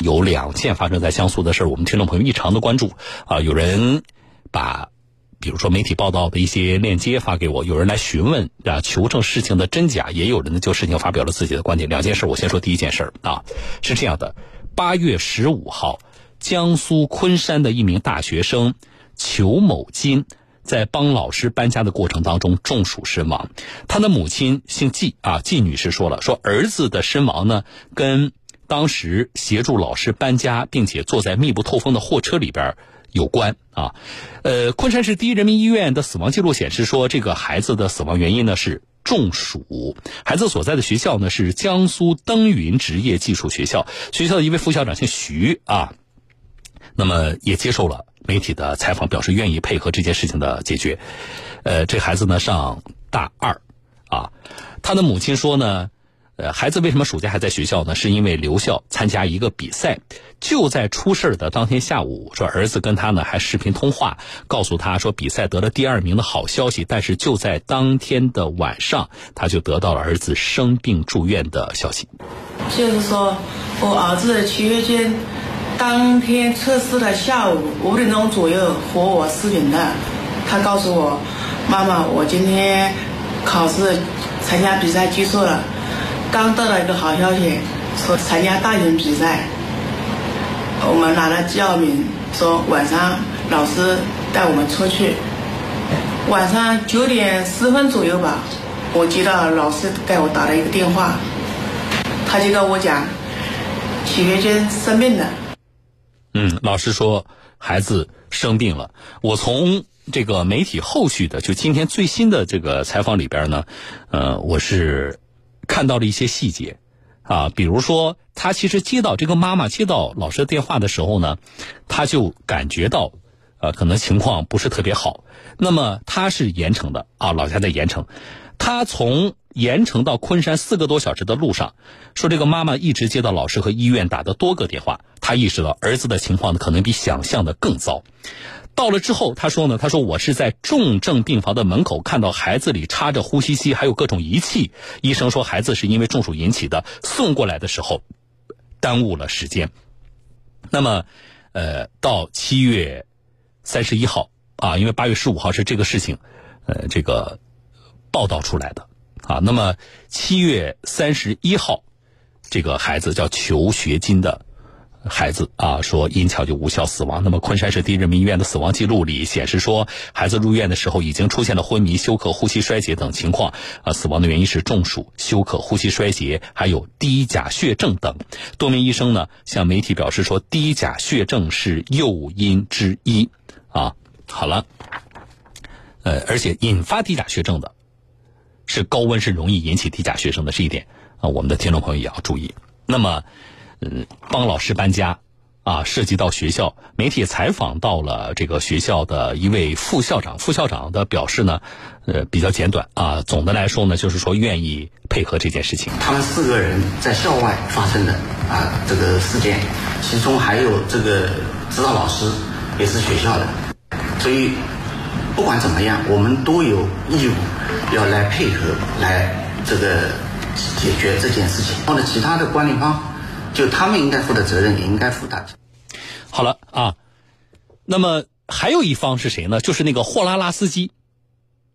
有两件发生在江苏的事儿，我们听众朋友异常的关注啊，有人把。比如说媒体报道的一些链接发给我，有人来询问啊，求证事情的真假，也有人呢就事情发表了自己的观点。两件事，我先说第一件事啊，是这样的：八月十五号，江苏昆山的一名大学生裘某金在帮老师搬家的过程当中中暑身亡。他的母亲姓季啊，季女士说了，说儿子的身亡呢，跟当时协助老师搬家，并且坐在密不透风的货车里边。有关啊，呃，昆山市第一人民医院的死亡记录显示说，这个孩子的死亡原因呢是中暑。孩子所在的学校呢是江苏登云职业技术学校，学校的一位副校长姓徐啊，那么也接受了媒体的采访，表示愿意配合这件事情的解决。呃，这孩子呢上大二啊，他的母亲说呢。呃，孩子为什么暑假还在学校呢？是因为留校参加一个比赛。就在出事的当天下午，说儿子跟他呢还视频通话，告诉他说比赛得了第二名的好消息。但是就在当天的晚上，他就得到了儿子生病住院的消息。就是说我儿子七月间当天测试的下午五点钟左右和我视频的，他告诉我：“妈妈，我今天考试参加比赛结束了。”刚得到一个好消息，说参加大型比赛，我们拿了第二名，说晚上老师带我们出去。晚上九点十分左右吧，我接到老师给我打了一个电话，他就跟我讲，许学军生病了。嗯，老师说孩子生病了。我从这个媒体后续的，就今天最新的这个采访里边呢，呃，我是。看到了一些细节，啊，比如说他其实接到这个妈妈接到老师的电话的时候呢，他就感觉到，呃，可能情况不是特别好。那么他是盐城的啊，老家在盐城，他从盐城到昆山四个多小时的路上，说这个妈妈一直接到老师和医院打的多个电话，他意识到儿子的情况呢可能比想象的更糟。到了之后，他说呢，他说我是在重症病房的门口看到孩子里插着呼吸机，还有各种仪器。医生说孩子是因为中暑引起的，送过来的时候耽误了时间。那么，呃，到七月三十一号啊，因为八月十五号是这个事情，呃，这个报道出来的啊。那么七月三十一号，这个孩子叫裘学金的。孩子啊，说因抢救无效死亡。那么，昆山市第一人民医院的死亡记录里显示说，孩子入院的时候已经出现了昏迷、休克、呼吸衰竭等情况。啊，死亡的原因是中暑、休克、呼吸衰竭，还有低钾血症等。多名医生呢向媒体表示说，低钾血症是诱因之一。啊，好了，呃，而且引发低钾血症的，是高温是容易引起低钾血症的这一点啊，我们的听众朋友也要注意。那么。嗯，帮老师搬家，啊，涉及到学校，媒体采访到了这个学校的一位副校长，副校长的表示呢，呃，比较简短啊。总的来说呢，就是说愿意配合这件事情。他们四个人在校外发生的啊这个事件，其中还有这个指导老师也是学校的，所以不管怎么样，我们都有义务要来配合来这个解决这件事情。然后呢，其他的管理方。就他们应该负的责任，也应该负担。好了啊，那么还有一方是谁呢？就是那个货拉拉司机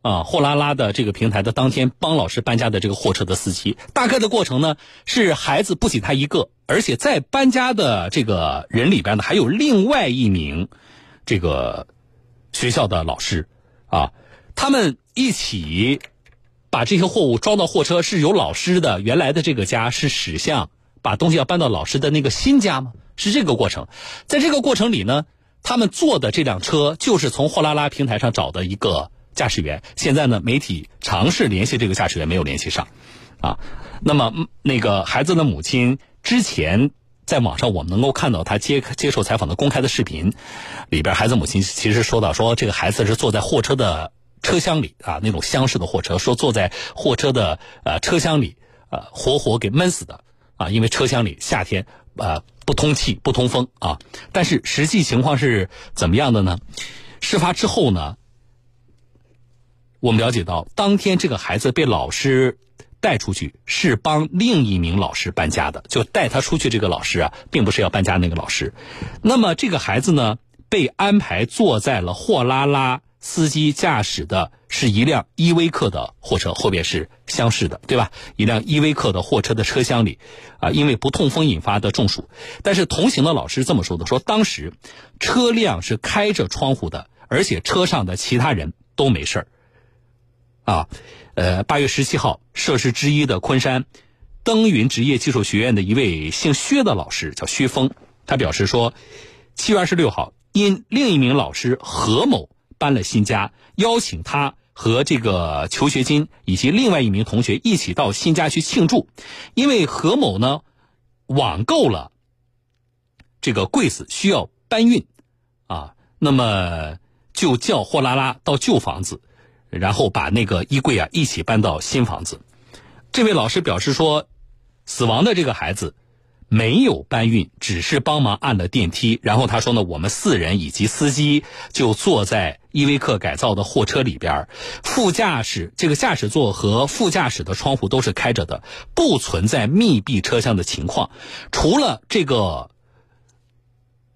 啊，货拉拉的这个平台的当天帮老师搬家的这个货车的司机。大概的过程呢，是孩子不仅他一个，而且在搬家的这个人里边呢，还有另外一名这个学校的老师啊，他们一起把这些货物装到货车，是由老师的原来的这个家是驶向。把东西要搬到老师的那个新家吗？是这个过程，在这个过程里呢，他们坐的这辆车就是从货拉拉平台上找的一个驾驶员。现在呢，媒体尝试联系这个驾驶员，没有联系上，啊，那么那个孩子的母亲之前在网上我们能够看到他接接受采访的公开的视频，里边孩子母亲其实说到说这个孩子是坐在货车的车厢里啊，那种厢式的货车，说坐在货车的呃车厢里呃活活给闷死的。啊，因为车厢里夏天，呃，不通气、不通风啊。但是实际情况是怎么样的呢？事发之后呢，我们了解到，当天这个孩子被老师带出去是帮另一名老师搬家的，就带他出去这个老师啊，并不是要搬家那个老师。那么这个孩子呢，被安排坐在了货拉拉司机驾驶的是一辆依维柯的货车，后边是厢式的，对吧？一辆依维柯的货车的车厢里，啊，因为不痛风引发的中暑。但是同行的老师这么说的，说当时车辆是开着窗户的，而且车上的其他人都没事儿。啊，呃，八月十七号，涉事之一的昆山登云职业技术学院的一位姓薛的老师叫薛峰，他表示说，七月二十六号，因另一名老师何某搬了新家，邀请他和这个求学金以及另外一名同学一起到新家去庆祝，因为何某呢网购了这个柜子需要搬运，啊，那么就叫货拉拉到旧房子。然后把那个衣柜啊一起搬到新房子。这位老师表示说，死亡的这个孩子没有搬运，只是帮忙按了电梯。然后他说呢，我们四人以及司机就坐在依维柯改造的货车里边，副驾驶这个驾驶座和副驾驶的窗户都是开着的，不存在密闭车厢的情况。除了这个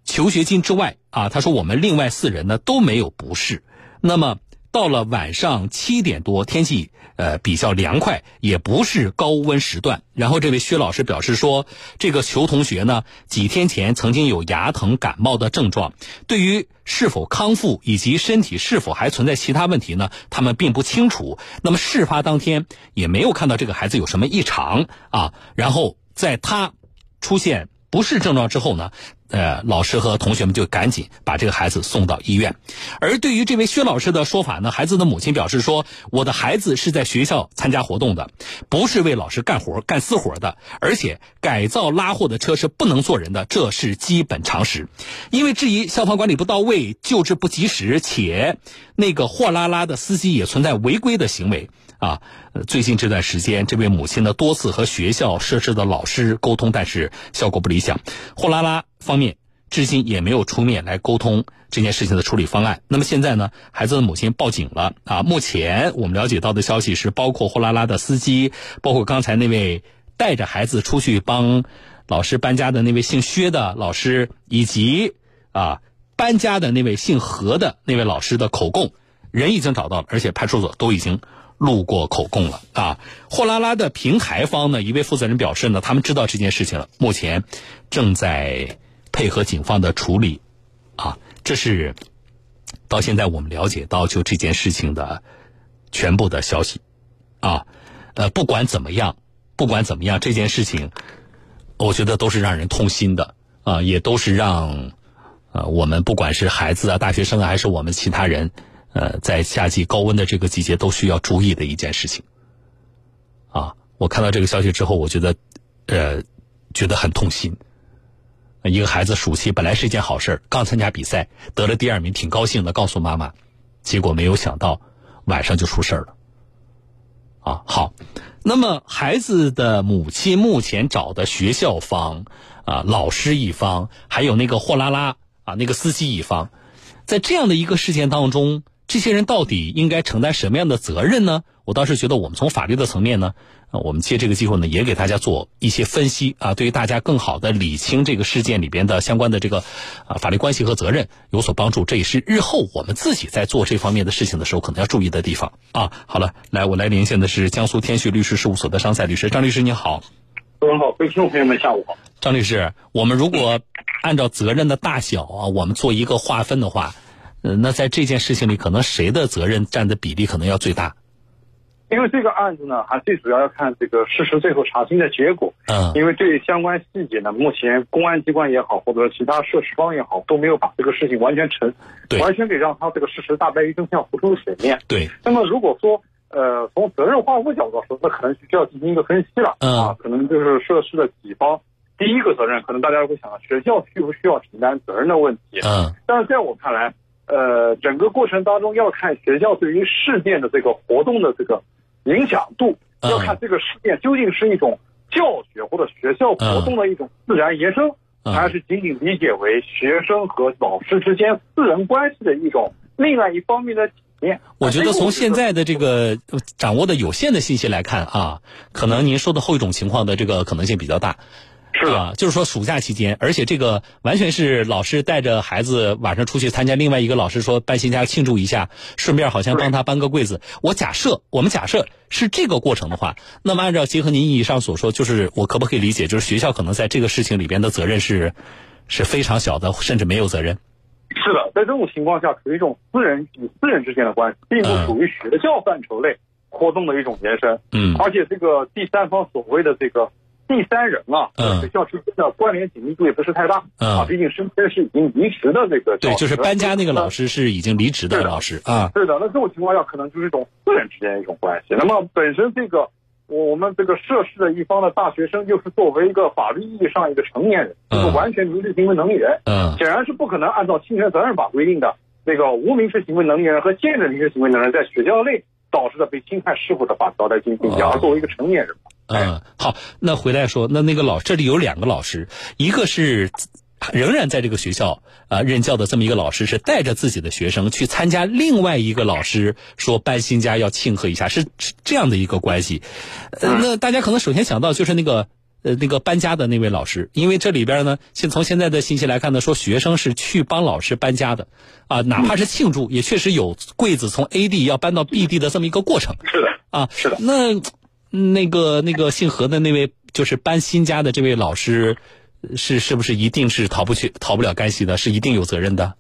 求学金之外啊，他说我们另外四人呢都没有不适。那么。到了晚上七点多，天气呃比较凉快，也不是高温时段。然后这位薛老师表示说，这个裘同学呢，几天前曾经有牙疼、感冒的症状，对于是否康复以及身体是否还存在其他问题呢，他们并不清楚。那么事发当天也没有看到这个孩子有什么异常啊。然后在他出现不适症状之后呢？呃，老师和同学们就赶紧把这个孩子送到医院。而对于这位薛老师的说法呢，孩子的母亲表示说：“我的孩子是在学校参加活动的，不是为老师干活干私活的。而且改造拉货的车是不能坐人的，这是基本常识。因为质疑消防管理不到位、救治不及时，且那个货拉拉的司机也存在违规的行为。”啊，最近这段时间，这位母亲呢多次和学校设置的老师沟通，但是效果不理想。货拉拉方面至今也没有出面来沟通这件事情的处理方案。那么现在呢，孩子的母亲报警了啊。目前我们了解到的消息是，包括货拉拉的司机，包括刚才那位带着孩子出去帮老师搬家的那位姓薛的老师，以及啊搬家的那位姓何的那位老师的口供，人已经找到了，而且派出所都已经。录过口供了啊！货拉拉的平台方呢，一位负责人表示呢，他们知道这件事情了，目前正在配合警方的处理啊。这是到现在我们了解到就这件事情的全部的消息啊。呃，不管怎么样，不管怎么样，这件事情我觉得都是让人痛心的啊，也都是让呃我们不管是孩子啊、大学生，还是我们其他人。呃，在夏季高温的这个季节，都需要注意的一件事情。啊，我看到这个消息之后，我觉得，呃，觉得很痛心。一个孩子暑期本来是一件好事刚参加比赛得了第二名，挺高兴的，告诉妈妈，结果没有想到晚上就出事了。啊，好，那么孩子的母亲目前找的学校方啊，老师一方，还有那个货拉拉啊，那个司机一方，在这样的一个事件当中。这些人到底应该承担什么样的责任呢？我倒是觉得，我们从法律的层面呢，啊，我们借这个机会呢，也给大家做一些分析啊，对于大家更好的理清这个事件里边的相关的这个啊法律关系和责任有所帮助。这也是日后我们自己在做这方面的事情的时候可能要注意的地方啊。好了，来，我来连线的是江苏天旭律师事务所的张赛律师，张律师你好。各位好，各位听众朋友们，下午好。张律师，我们如果按照责任的大小啊，我们做一个划分的话。呃，那在这件事情里，可能谁的责任占的比例可能要最大？因为这个案子呢，还最主要要看这个事实最后查清的结果。嗯。因为对相关细节呢，目前公安机关也好，或者其他涉事方也好，都没有把这个事情完全成，完全给让他这个事实大白于真相浮出水面。对。那么如果说，呃，从责任划分角度说，那可能需要进行一个分析了。嗯。啊，可能就是涉事的几方，第一个责任，可能大家会想到学校需不需要承担责任的问题。嗯。但是在我看来。呃，整个过程当中要看学校对于事件的这个活动的这个影响度，要看这个事件究竟是一种教学或者学校活动的一种自然延伸，还是仅仅理解为学生和老师之间私人关系的一种另外一方面的体验。我觉得从现在的这个掌握的有限的信息来看啊，可能您说的后一种情况的这个可能性比较大。是啊，就是说暑假期间，而且这个完全是老师带着孩子晚上出去参加另外一个老师说搬新家庆祝一下，顺便好像帮他搬个柜子。我假设我们假设是这个过程的话，那么按照结合您以上所说，就是我可不可以理解，就是学校可能在这个事情里边的责任是是非常小的，甚至没有责任。是的，在这种情况下，属于一种私人与私人之间的关系，并不属于学校范畴内活动的一种延伸。嗯，而且这个第三方所谓的这个。第三人啊，嗯，学校之间的关联紧密度也不是太大，嗯，啊，毕竟身边是已经离职的这个，对，就是搬家那个老师是已经离职的老师啊，是的，那这种情况下可能就是一种私人之间的一种关系。那么本身这个我们这个涉事的一方的大学生，就是作为一个法律意义上一个成年人，就是完全民事行为能力人，嗯，显然是不可能按照侵权责任法规定的那个无民事行为能力人和限制民事行为能力人在学校内导致的被侵害事故的法条来进行评价，而作为一个成年人。嗯，好，那回来说，那那个老这里有两个老师，一个是仍然在这个学校啊任教的这么一个老师，是带着自己的学生去参加另外一个老师说搬新家要庆贺一下，是这样的一个关系。呃，那大家可能首先想到就是那个呃那个搬家的那位老师，因为这里边呢，现从现在的信息来看呢，说学生是去帮老师搬家的啊，哪怕是庆祝，也确实有柜子从 A 地要搬到 B 地的这么一个过程。是的，啊，是的，那。那个那个姓何的那位，就是搬新家的这位老师，是是不是一定是逃不去、逃不了干系的？是一定有责任的？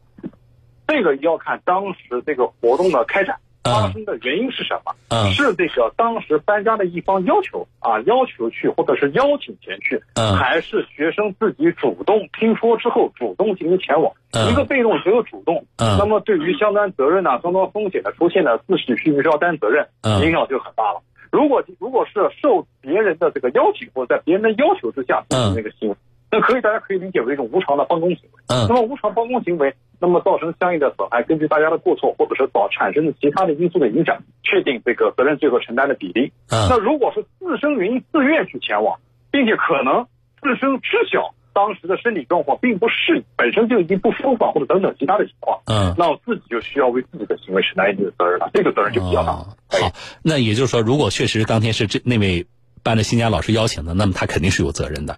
这个要看当时这个活动的开展发生的原因是什么？嗯，是这个当时搬家的一方要求啊，要求去，或者是邀请前去，嗯，还是学生自己主动听说之后主动进行前往？嗯，一个被动，一个主动。嗯，那么对于相关责任呢、相关风险的出现呢，自己需不需要担责任？嗯，影响就很大了。如果如果是受别人的这个邀请，或者在别人的要求之下进行那个行为，那可以大家可以理解为一种无偿的帮工行为。嗯，那么无偿帮工行为，那么造成相应的损害，根据大家的过错或者是导产生的其他的因素的影响，确定这个责任最后承担的比例。嗯，那如果是自身原因自愿去前往，并且可能自身知晓。当时的身体状况并不适，本身就已经不舒服或者等等其他的情况，嗯，那我自己就需要为自己的行为承担一定的责任了，这个责任就比较大。好，那也就是说，如果确实当天是这那位办的新家老师邀请的，那么他肯定是有责任的，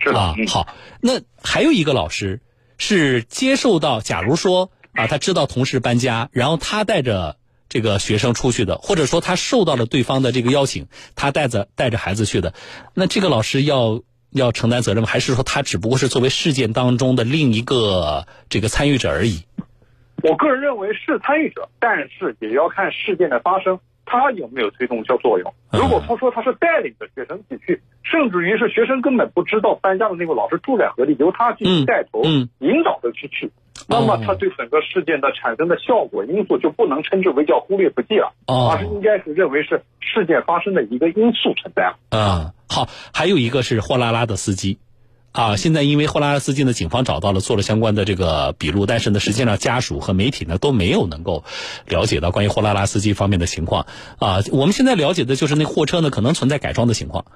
是啊。好，那还有一个老师是接受到，假如说啊，他知道同事搬家，然后他带着这个学生出去的，或者说他受到了对方的这个邀请，他带着带着孩子去的，那这个老师要。要承担责任吗？还是说他只不过是作为事件当中的另一个这个参与者而已？我个人认为是参与者，但是也要看事件的发生，他有没有推动效作用。如果他说他是带领着学生一起去，甚至于是学生根本不知道搬家的那个老师住在何地，由他进行带头引导着去去，那么他对整个事件的产生的效果因素就不能称之为叫忽略不计了，而是应该是认为是事件发生的一个因素存在。啊。好，还有一个是货拉拉的司机，啊，现在因为货拉拉司机呢，警方找到了，做了相关的这个笔录，但是呢，实际上家属和媒体呢都没有能够了解到关于货拉拉司机方面的情况，啊，我们现在了解的就是那货车呢可能存在改装的情况，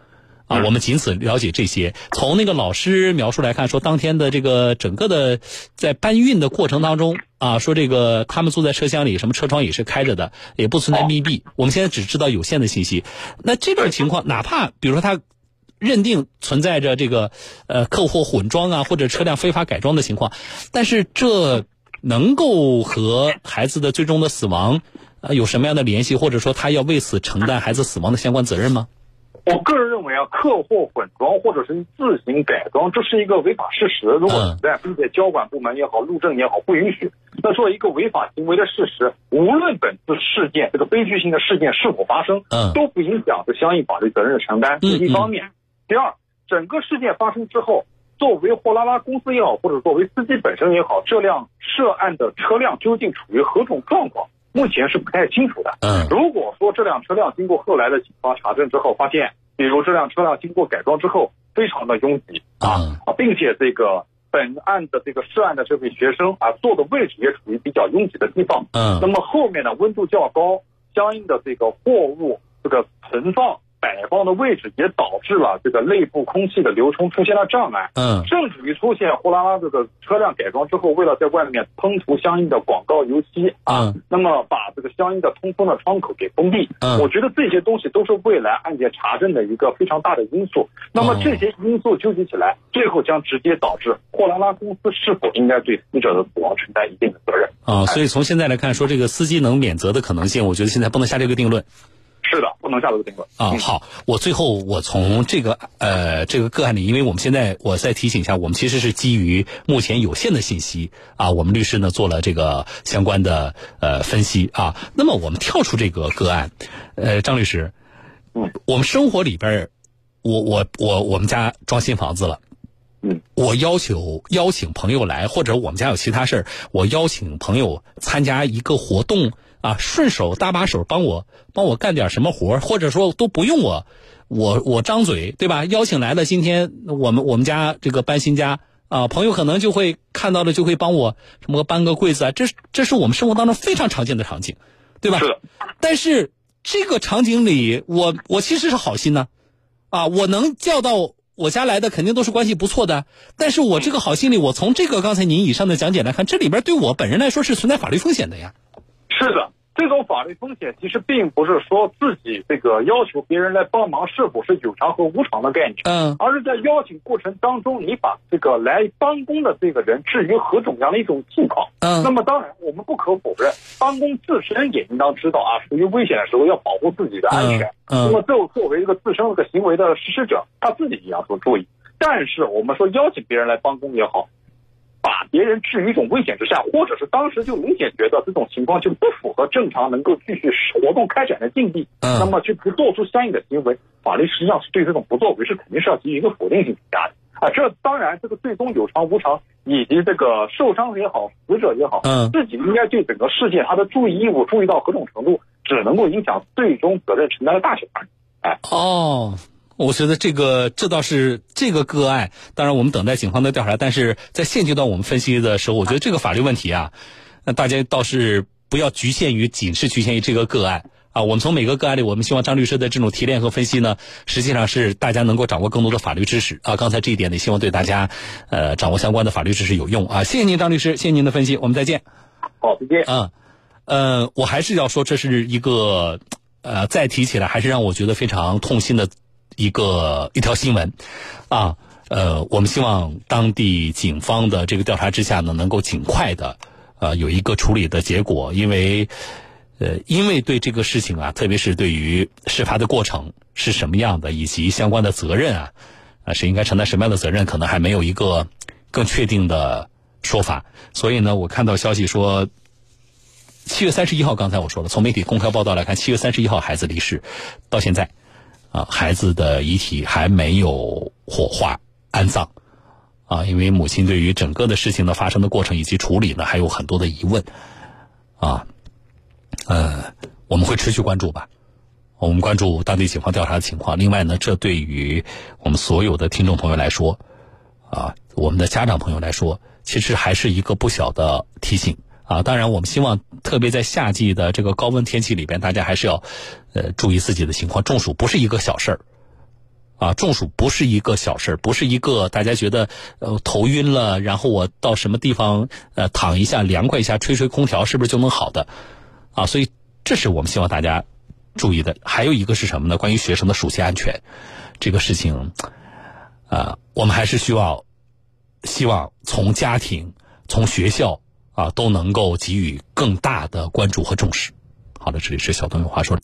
啊，我们仅此了解这些。从那个老师描述来看，说当天的这个整个的在搬运的过程当中，啊，说这个他们坐在车厢里，什么车窗也是开着的，也不存在密闭。我们现在只知道有限的信息。那这种情况，哪怕比如说他。认定存在着这个呃客货混装啊，或者车辆非法改装的情况，但是这能够和孩子的最终的死亡呃有什么样的联系，或者说他要为此承担孩子死亡的相关责任吗？我个人认为啊，客货混装或者是自行改装，这是一个违法事实。如果存在，并且交管部门也好，路政也好不允许，那作为一个违法行为的事实，无论本次事件这个悲剧性的事件是否发生，嗯，都不影响这相应法律责任的承担。这是一方面。第二，整个事件发生之后，作为货拉拉公司也好，或者作为司机本身也好，这辆涉案的车辆究竟处于何种状况，目前是不太清楚的。嗯，如果说这辆车辆经过后来的警方查证之后，发现，比如这辆车辆经过改装之后非常的拥挤啊啊，并且这个本案的这个涉案的这位学生啊坐的位置也处于比较拥挤的地方，嗯，那么后面呢温度较高，相应的这个货物这个存放。摆放的位置也导致了这个内部空气的流通出现了障碍。嗯，甚至于出现货拉拉这个车辆改装之后，为了在外面喷涂相应的广告油漆啊，那么把这个相应的通风的窗口给封闭。嗯，我觉得这些东西都是未来案件查证的一个非常大的因素。那么这些因素纠集起来，最后将直接导致货拉拉公司是否应该对死者的死亡承担一定的责任。啊，所以从现在来看，说这个司机能免责的可能性，我觉得现在不能下这个定论。是的，不能下这个定论啊。好，我最后我从这个呃这个个案里，因为我们现在我再提醒一下，我们其实是基于目前有限的信息啊，我们律师呢做了这个相关的呃分析啊。那么我们跳出这个个案，呃，张律师，嗯，我们生活里边，我我我我们家装新房子了，嗯，我要求邀请朋友来，或者我们家有其他事儿，我邀请朋友参加一个活动。啊，顺手搭把手帮我帮我干点什么活或者说都不用我，我我张嘴对吧？邀请来了，今天我们我们家这个搬新家啊，朋友可能就会看到了，就会帮我什么搬个柜子啊，这这是我们生活当中非常常见的场景，对吧？是的。但是这个场景里，我我其实是好心呢，啊，我能叫到我家来的肯定都是关系不错的，但是我这个好心里，我从这个刚才您以上的讲解来看，这里边对我本人来说是存在法律风险的呀。是的，这种法律风险其实并不是说自己这个要求别人来帮忙是否是有偿和无偿的概念，嗯，而是在邀请过程当中，你把这个来帮工的这个人置于何种样的一种境况，嗯，那么当然我们不可否认，帮工自身也应当知道啊，处于危险的时候要保护自己的安全，嗯，那么作作为一个自身这个行为的实施者，他自己也要做注意。但是我们说邀请别人来帮工也好。把别人置于一种危险之下，或者是当时就明显觉得这种情况就不符合正常能够继续活动开展的境地，嗯，那么就不做出相应的行为，法律实际上是对这种不作为是肯定是要给予一个否定性评价的啊。这当然，这个最终有偿无偿，以及这个受伤也好，死者也好，嗯，自己应该对整个事件他的注意义务注意到何种程度，只能够影响最终责任承担的大小而已。哎，哦。我觉得这个这倒是这个个案，当然我们等待警方的调查。但是在现阶段我们分析的时候，我觉得这个法律问题啊，那大家倒是不要局限于仅是局限于这个个案啊。我们从每个个案里，我们希望张律师的这种提炼和分析呢，实际上是大家能够掌握更多的法律知识啊。刚才这一点呢，希望对大家呃掌握相关的法律知识有用啊。谢谢您，张律师，谢谢您的分析，我们再见。好，再见。嗯，呃，我还是要说，这是一个呃，再提起来还是让我觉得非常痛心的。一个一条新闻，啊，呃，我们希望当地警方的这个调查之下呢，能够尽快的，呃，有一个处理的结果，因为，呃，因为对这个事情啊，特别是对于事发的过程是什么样的，以及相关的责任啊，啊，是应该承担什么样的责任，可能还没有一个更确定的说法。所以呢，我看到消息说，七月三十一号，刚才我说了，从媒体公开报道来看，七月三十一号孩子离世，到现在。啊，孩子的遗体还没有火化安葬，啊，因为母亲对于整个的事情的发生的过程以及处理呢，还有很多的疑问，啊，呃，我们会持续关注吧，我们关注当地警方调查的情况。另外呢，这对于我们所有的听众朋友来说，啊，我们的家长朋友来说，其实还是一个不小的提醒。啊，当然，我们希望，特别在夏季的这个高温天气里边，大家还是要，呃，注意自己的情况。中暑不是一个小事儿，啊，中暑不是一个小事儿，不是一个大家觉得呃头晕了，然后我到什么地方呃躺一下凉快一下，吹吹空调是不是就能好的？啊，所以这是我们希望大家注意的。还有一个是什么呢？关于学生的暑期安全这个事情，啊，我们还是需要希望从家庭、从学校。啊，都能够给予更大的关注和重视。好的，这里是小东有话说。